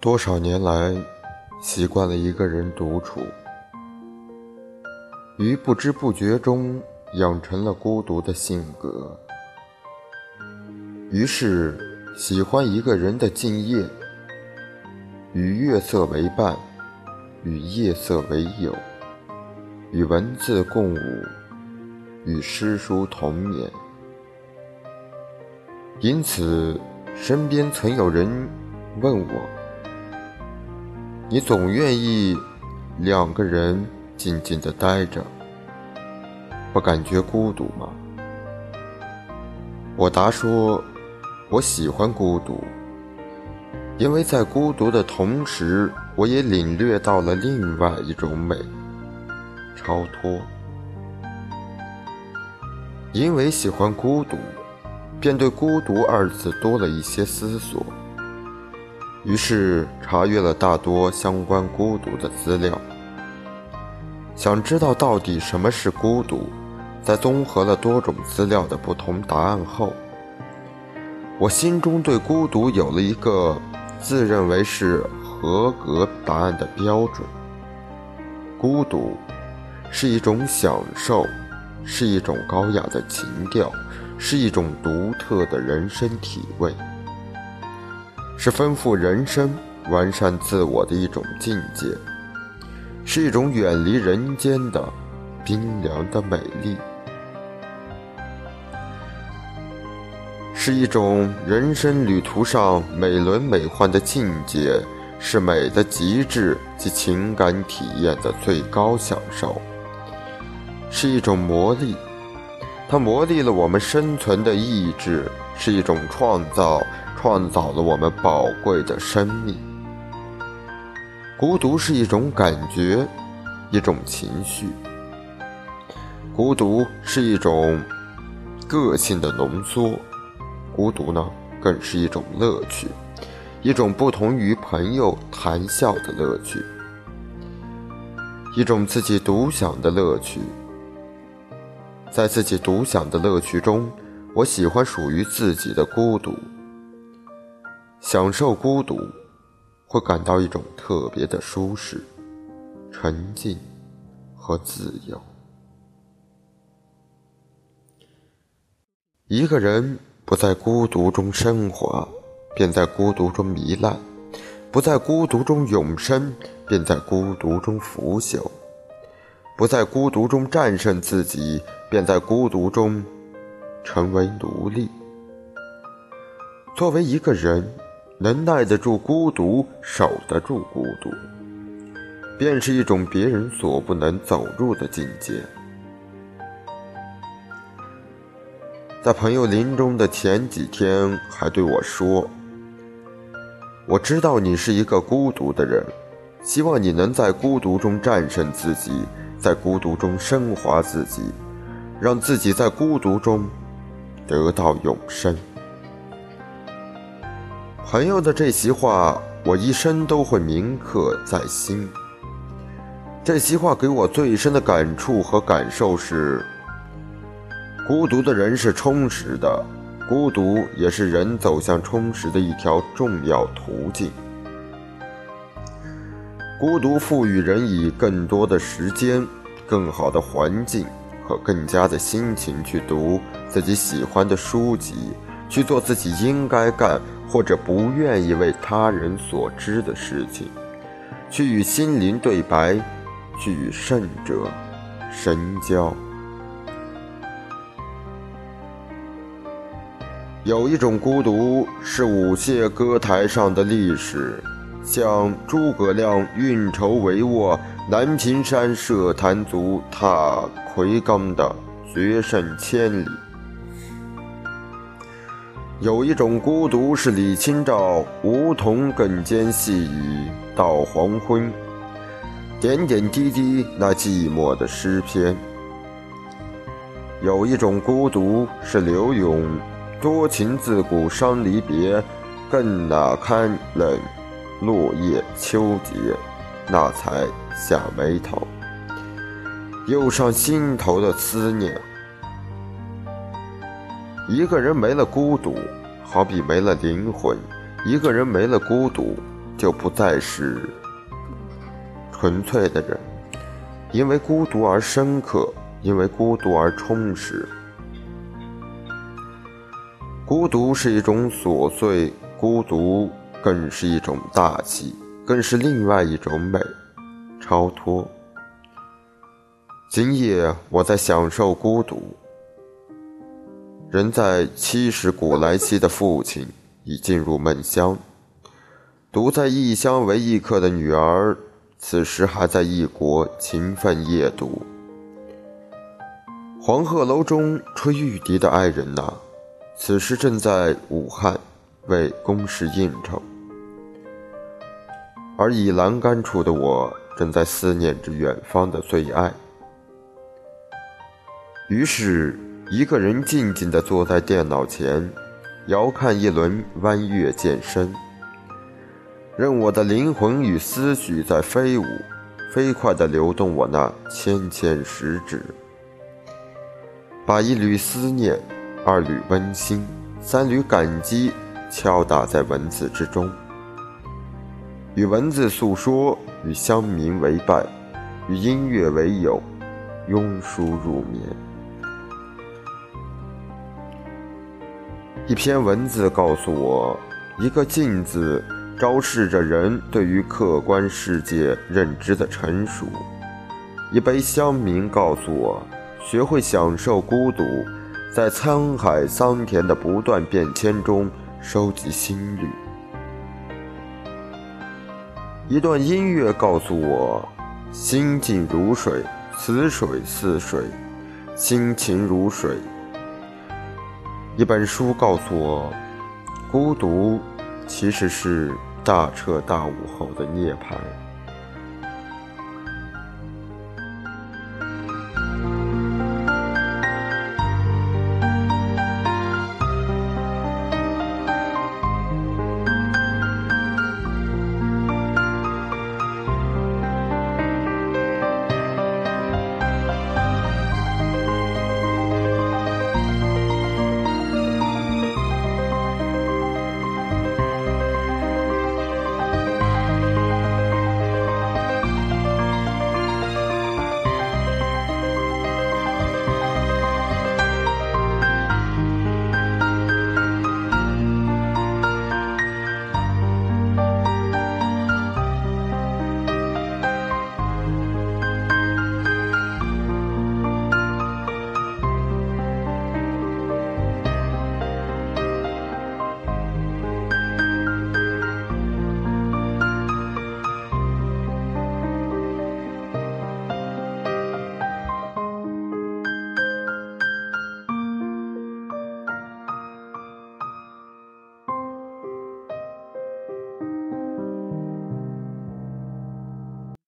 多少年来，习惯了一个人独处，于不知不觉中养成了孤独的性格。于是，喜欢一个人的静夜，与月色为伴，与夜色为友，与文字共舞，与诗书同眠。因此，身边曾有人问我。你总愿意两个人静静的待着，不感觉孤独吗？我答说，我喜欢孤独，因为在孤独的同时，我也领略到了另外一种美——超脱。因为喜欢孤独，便对“孤独”二字多了一些思索。于是查阅了大多相关孤独的资料，想知道到底什么是孤独。在综合了多种资料的不同答案后，我心中对孤独有了一个自认为是合格答案的标准：孤独是一种享受，是一种高雅的情调，是一种独特的人生体味。是丰富人生、完善自我的一种境界，是一种远离人间的冰凉的美丽，是一种人生旅途上美轮美奂的境界，是美的极致及情感体验的最高享受，是一种魔力，它磨砺了我们生存的意志，是一种创造。创造了我们宝贵的生命。孤独是一种感觉，一种情绪。孤独是一种个性的浓缩。孤独呢，更是一种乐趣，一种不同于朋友谈笑的乐趣，一种自己独享的乐趣。在自己独享的乐趣中，我喜欢属于自己的孤独。享受孤独，会感到一种特别的舒适、沉静和自由。一个人不在孤独中升华，便在孤独中糜烂；不在孤独中永生，便在孤独中腐朽；不在孤独中战胜自己，便在孤独中成为奴隶。作为一个人。能耐得住孤独，守得住孤独，便是一种别人所不能走入的境界。在朋友临终的前几天，还对我说：“我知道你是一个孤独的人，希望你能在孤独中战胜自己，在孤独中升华自己，让自己在孤独中得到永生。”朋友的这席话，我一生都会铭刻在心。这席话给我最深的感触和感受是：孤独的人是充实的，孤独也是人走向充实的一条重要途径。孤独赋予人以更多的时间、更好的环境和更加的心情去读自己喜欢的书籍，去做自己应该干。或者不愿意为他人所知的事情，去与心灵对白，去与圣者神交。有一种孤独是舞榭歌台上的历史，像诸葛亮运筹帷幄，南屏山设坛卒，踏魁罡的决胜千里。有一种孤独是李清照梧桐更兼细雨到黄昏，点点滴滴那寂寞的诗篇。有一种孤独是柳永多情自古伤离别，更那堪冷落叶秋节，那才下眉头，又上心头的思念。一个人没了孤独，好比没了灵魂；一个人没了孤独，就不再是纯粹的人，因为孤独而深刻，因为孤独而充实。孤独是一种琐碎，孤独更是一种大气，更是另外一种美，超脱。今夜我在享受孤独。人在七十古来稀的父亲已进入梦乡，独在异乡为异客的女儿，此时还在异国勤奋夜读。黄鹤楼中吹玉笛的爱人呐，此时正在武汉为公事应酬，而倚栏杆处的我，正在思念着远方的最爱。于是。一个人静静地坐在电脑前，遥看一轮弯月渐深，任我的灵魂与思绪在飞舞，飞快地流动我那纤纤十指，把一缕思念，二缕温馨，三缕感激敲打在文字之中，与文字诉说，与乡民为伴，与音乐为友，拥书入眠。一篇文字告诉我，一个镜子昭示着人对于客观世界认知的成熟；一杯香茗告诉我，学会享受孤独，在沧海桑田的不断变迁中收集心率；一段音乐告诉我，心静如水，此水似水，心情如水。一本书告诉我，孤独其实是大彻大悟后的涅槃。